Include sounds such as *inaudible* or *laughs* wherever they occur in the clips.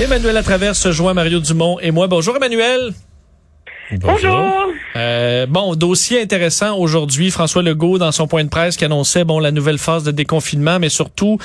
Emmanuel Latraverse se joint Mario Dumont et moi. Bonjour Emmanuel. Bonjour. Euh, bon, dossier intéressant aujourd'hui. François Legault, dans son point de presse, qui annonçait bon la nouvelle phase de déconfinement, mais surtout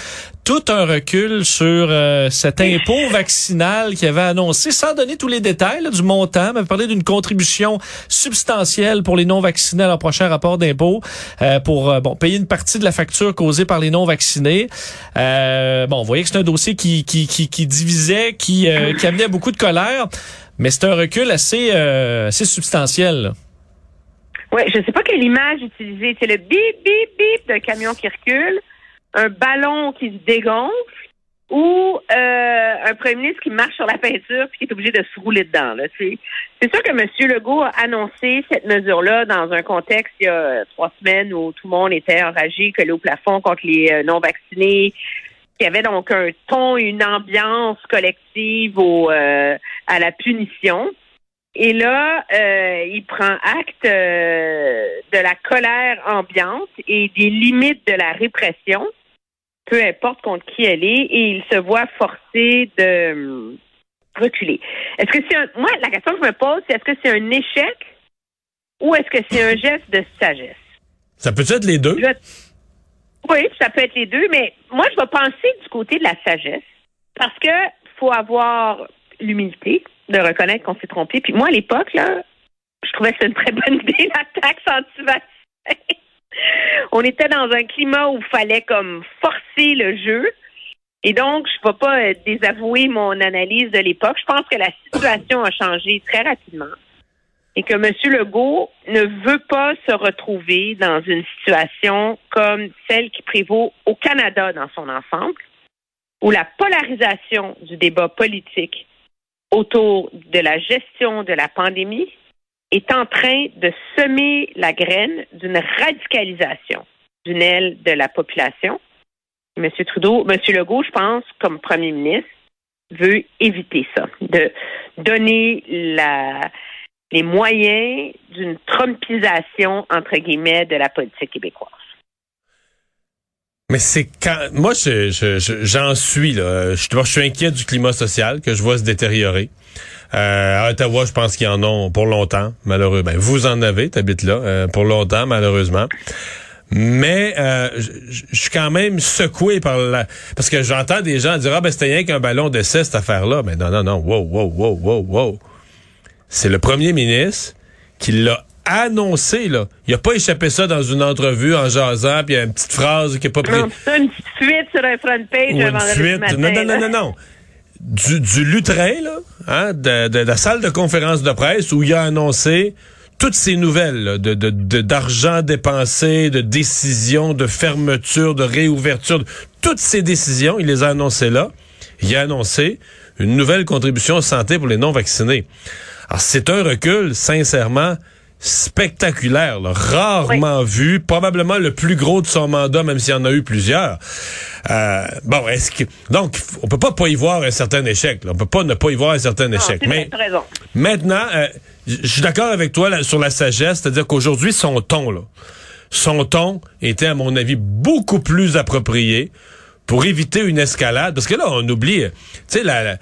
tout un recul sur euh, cet impôt *laughs* vaccinal qui avait annoncé, sans donner tous les détails là, du montant, mais parlé d'une contribution substantielle pour les non-vaccinés à leur prochain rapport d'impôt euh, pour euh, bon payer une partie de la facture causée par les non-vaccinés. bon, vous voyez que c'est un dossier qui, qui, qui, qui divisait, qui, qui amenait beaucoup de colère. Mais c'est un recul assez, euh, assez substantiel. Oui, je ne sais pas quelle image utiliser. C'est le bip, bip, bip d'un camion qui recule, un ballon qui se dégonfle ou euh, un premier ministre qui marche sur la peinture puis qui est obligé de se rouler dedans. C'est sûr que M. Legault a annoncé cette mesure-là dans un contexte il y a trois semaines où tout le monde était enragé, collé au plafond contre les euh, non-vaccinés, il y avait donc un ton, une ambiance collective au, euh, à la punition. Et là, euh, il prend acte euh, de la colère ambiante et des limites de la répression, peu importe contre qui elle est, et il se voit forcé de reculer. Est-ce que c'est un, moi, la question que je me pose, c'est est-ce que c'est un échec ou est-ce que c'est un geste de sagesse? Ça peut être les deux? Oui, ça peut être les deux, mais moi, je vais penser du côté de la sagesse parce que faut avoir l'humilité de reconnaître qu'on s'est trompé. Puis moi, à l'époque, là, je trouvais que c'était une très bonne idée, la taxe anti-vaccin. *laughs* On était dans un climat où il fallait comme forcer le jeu. Et donc, je ne vais pas euh, désavouer mon analyse de l'époque. Je pense que la situation a changé très rapidement et que M. Legault ne veut pas se retrouver dans une situation comme celle qui prévaut au Canada dans son ensemble, où la polarisation du débat politique autour de la gestion de la pandémie est en train de semer la graine d'une radicalisation d'une aile de la population. M. Trudeau, M. Legault, je pense, comme premier ministre, veut éviter ça, de donner la, les moyens d'une trompisation, entre guillemets, de la politique québécoise. Mais c'est quand moi je, j'en suis là. Je, suis inquiet du climat social que je vois se détériorer. Euh, à Ottawa, je pense qu'ils en ont pour longtemps, malheureusement. Ben, vous en avez, t'habites là, euh, pour longtemps, malheureusement. Mais euh, je suis quand même secoué par la... Parce que j'entends des gens dire « Ah ben c'était rien qu'un ballon d'essai, cette affaire-là. » Mais non, non, non, wow, wow, wow, wow, wow c'est le premier ministre qui l'a annoncé, là. Il a pas échappé ça dans une entrevue en jasant, puis il y a une petite phrase qui est pas pris. Non, c'est une petite fuite sur un front page une fuite. Matin, non, non, non, non, non. Du, du lutrin, là, hein, de, de, la salle de conférence de presse où il a annoncé toutes ces nouvelles de, de, d'argent dépensé, de décisions, de fermeture, de réouverture, toutes ces décisions, il les a annoncées là. Il a annoncé une nouvelle contribution santé pour les non-vaccinés. Alors, c'est un recul, sincèrement, spectaculaire, rarement vu, probablement le plus gros de son mandat, même s'il y en a eu plusieurs. Euh, bon, est-ce que donc on peut pas pas y voir un certain échec, là. on peut pas ne pas y voir un certain échec. Mais maintenant, euh, je suis d'accord avec toi sur la sagesse, c'est-à-dire qu'aujourd'hui son ton là, son ton était à mon avis beaucoup plus approprié pour éviter une escalade, parce que là on oublie, tu sais la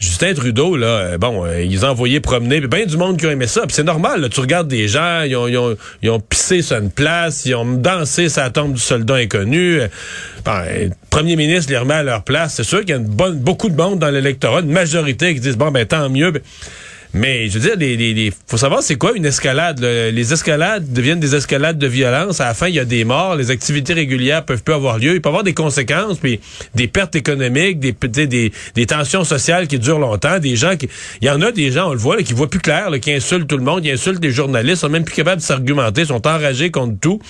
Justin Trudeau, là, euh, bon, euh, ils ont envoyé promener, bien du monde qui a aimé ça. Puis c'est normal, là, tu regardes des gens, ils ont, ils, ont, pissé sur une place, ils ont dansé sur la tombe du soldat inconnu. Euh, ben, premier ministre les remet à leur place. C'est sûr qu'il y a beaucoup de monde dans l'électorat, une majorité qui disent, bon, ben tant mieux. Mais je veux dire, les, les, les- faut savoir c'est quoi une escalade. là. Les escalades deviennent des escalades de violence. À la fin, il y a des morts. Les activités régulières peuvent plus avoir lieu. Il peut y avoir des conséquences, puis des pertes économiques, des, des, des tensions sociales qui durent longtemps. Des gens qui, il y en a des gens, on le voit, là, qui voient plus clair, là, qui insultent tout le monde, qui insultent les journalistes, sont même plus capables de s'argumenter, sont enragés contre tout.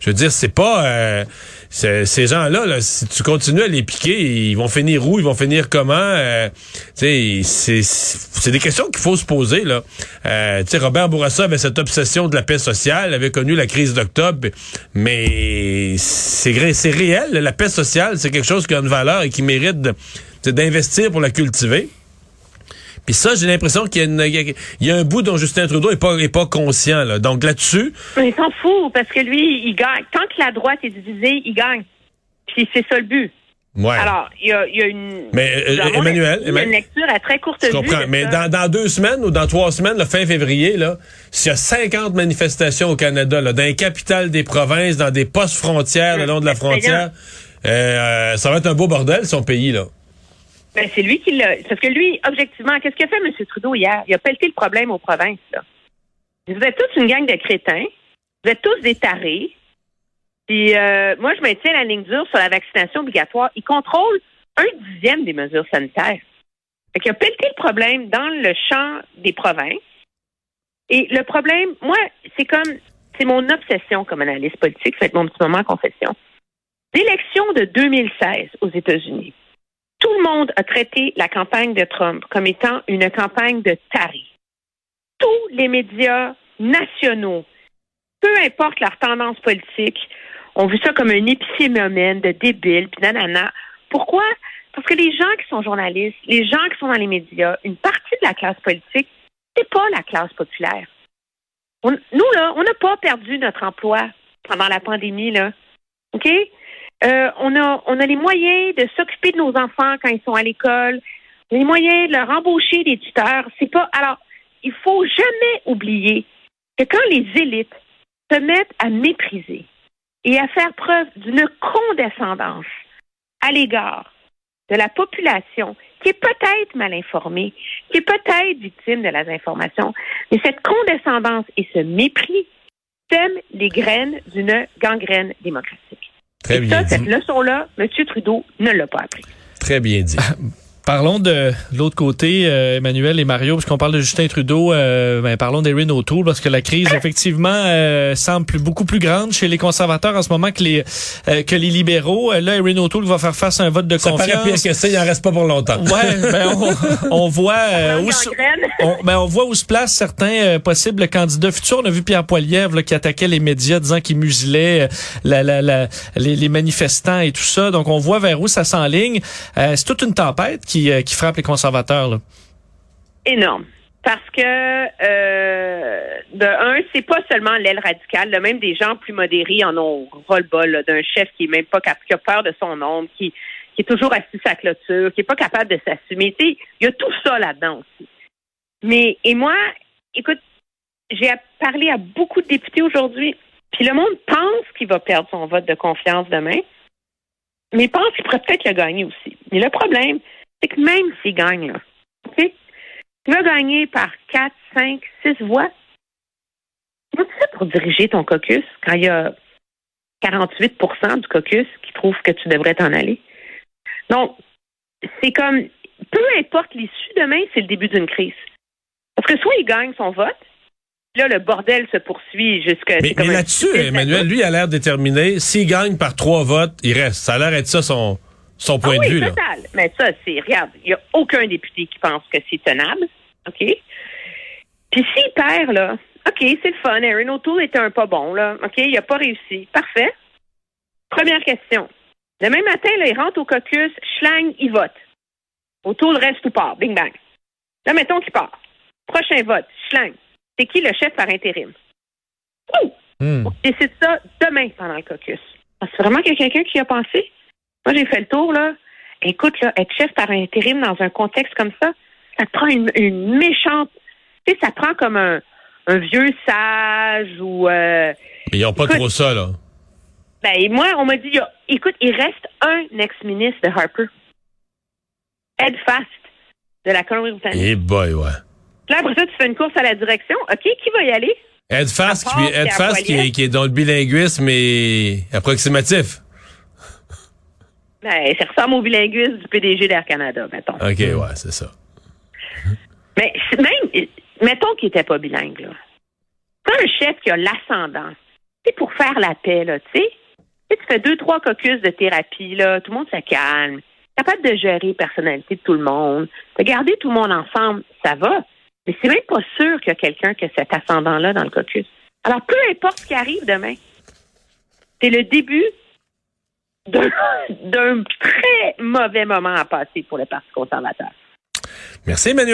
Je veux dire, c'est pas euh, ces gens-là, là, si tu continues à les piquer, ils vont finir où, ils vont finir comment. euh, c'est des questions qu'il faut se Euh, Robert Bourassa avait cette obsession de la paix sociale, avait connu la crise d'octobre, mais c'est c'est réel. La paix sociale, c'est quelque chose qui a une valeur et qui mérite d'investir pour la cultiver. Puis ça, j'ai l'impression qu'il y, a un bout dont Justin Trudeau est pas, est pas conscient. Là. Donc là-dessus, il s'en fout, parce que lui, il gagne. Tant que la droite est divisée, il gagne. Puis c'est ça le but. Ouais. Alors, il y a, il y a une. Mais, euh, Emmanuel, Emmanuel- une lecture à très courte Je vue. comprends. Mais dans, dans deux semaines ou dans trois semaines, le fin février, là, s'il y a 50 manifestations au Canada, là, dans les capitales des provinces, dans des postes frontières le long de la frontière, euh, ça va être un beau bordel, son pays, là. Ben, c'est lui qui l'a. Parce que lui, objectivement, qu'est-ce qu'a fait M. Trudeau hier? Il a pelleté le problème aux provinces, là. Vous êtes tous une gang de crétins. Vous êtes tous des tarés. Puis, euh, moi, je maintiens la ligne dure sur la vaccination obligatoire. Il contrôle un dixième des mesures sanitaires. Fait qu'il a pelleté le problème dans le champ des provinces. Et le problème, moi, c'est comme, c'est mon obsession comme analyste politique, c'est mon petit moment en confession. L'élection de 2016 aux États-Unis. Tout le monde a traité la campagne de Trump comme étant une campagne de taré. Tous les médias nationaux, peu importe leur tendance politique, ont vu ça comme un épiphénomène de débile, puis nanana. Pourquoi? Parce que les gens qui sont journalistes, les gens qui sont dans les médias, une partie de la classe politique, c'est pas la classe populaire. On- nous, là, on n'a pas perdu notre emploi pendant la pandémie, là. OK? Euh, on, a, on a les moyens de s'occuper de nos enfants quand ils sont à l'école, les moyens de leur embaucher des tuteurs. C'est pas. Alors, il faut jamais oublier que quand les élites se mettent à mépriser et à faire preuve d'une condescendance à l'égard de la population qui est peut-être mal informée, qui est peut-être victime de la désinformation, mais cette condescendance et ce mépris sèment les graines d'une gangrène démocratique. Très Et bien ça, cette dit. leçon-là, M. Trudeau ne l'a pas appris. Très bien dit. *laughs* Parlons de l'autre côté, euh, Emmanuel et Mario, puisqu'on parle de Justin Trudeau, euh, ben, parlons d'Erin O'Toole, parce que la crise, effectivement, euh, semble plus- beaucoup plus grande chez les conservateurs en ce moment que les, euh, que les libéraux. Euh, Là, Erin O'Toole va faire face à un vote de Ça paraît pire confiance. que ça, il en reste pas pour longtemps. Ouais, ben on, on voit *laughs* euh, où, se- *laughs* on, ben on voit où se placent certains euh, possibles candidats futurs. On a vu Pierre Poilievre là, qui attaquait les médias disant qu'il muselait euh, la, la, la- les, les manifestants et tout ça. Donc on voit vers où ça s'enligne. Euh, c'est toute une tempête qui, euh, qui frappe les conservateurs. Énorme. Parce que, euh, de un, c'est pas seulement l'aile radicale. même des gens plus modérés en ont ras-le-bol d'un chef qui est même pas qui a peur de son ombre, qui, est toujours assis à clôture, qui est pas capable de s'assumer. Il y a tout ça là-dedans aussi. Mais, et moi, écoute, j'ai parlé à beaucoup de députés aujourd'hui, puis le monde pense qu'il va perdre son vote de confiance demain, mais pense qu'il pourrait peut-être le gagner aussi. Mais le problème, c'est que même s'il gagne, là, OK? Tu vas gagner par 4, 5, 6 voix. Comment tu fais pour diriger ton caucus quand il y a 48% du caucus qui trouve que tu devrais t'en aller? Donc, c'est comme, peu importe l'issue demain, c'est le début d'une crise. Parce que soit il gagne son vote, là, le bordel se poursuit jusqu'à... Mais, là-dessus, Emmanuel, lui, a l'air déterminé. S'il gagne par trois votes, il reste. Ça a l'air d'être ça son, son point Ah de oui, vue. Là. Mais ça, c'est, regarde, il n'y a aucun député qui pense que c'est tenable. OK? Puis s'il perd, là, OK, c'est le fun. Aaron O'Toole était un pas bon, là. OK, il n'a pas réussi. Parfait. Première question. Demain matin, là, il rentre au caucus, schlang, il vote. O'Toole reste ou part? Bing bang. Là, mettons qu'il part. Prochain vote, schlang. C'est qui le chef par intérim? Ouh! Hmm. On décide ça demain pendant le caucus. Ah, C'est vraiment qu'il y a quelqu'un qui a pensé? Moi, j'ai fait le tour, là. Écoute, là, être chef par intérim dans un contexte comme ça, ça te prend une, une méchante. Tu sais, ça prend comme un, un vieux sage ou. euh, Mais ils n'ont pas Écoute- trop ça, là. ben, et moi, on m'a dit, il y a- écoute, il reste un ex-ministre de Harper. Ed Fast, de la Colombie-Britannique. Eh boy, ouais. Là, après ça, tu fais une course à la direction. OK, qui va y aller? Ed Fast, qui, Ed Fast qui, est, qui est dans le bilinguisme et approximatif. Ben, ça ressemble au bilinguisme du PDG d'Air Canada, mettons. OK, ouais, c'est ça. Mais c'est- même, mettons qu'il n'était pas bilingue, là. Quand un chef qui a l'ascendant, c'est pour faire la paix, là, tu sais. Tu fais deux, trois caucus de thérapie, là, tout le monde se calme, capable de gérer la personnalité de tout le monde, de garder tout le monde ensemble, ça va. Mais c'est même pas sûr qu'il y a quelqu'un qui a cet ascendant-là dans le caucus. Alors, peu importe ce qui arrive demain, c'est le début d'un très mauvais moment à passer pour le Parti conservateur. Merci, Emmanuel.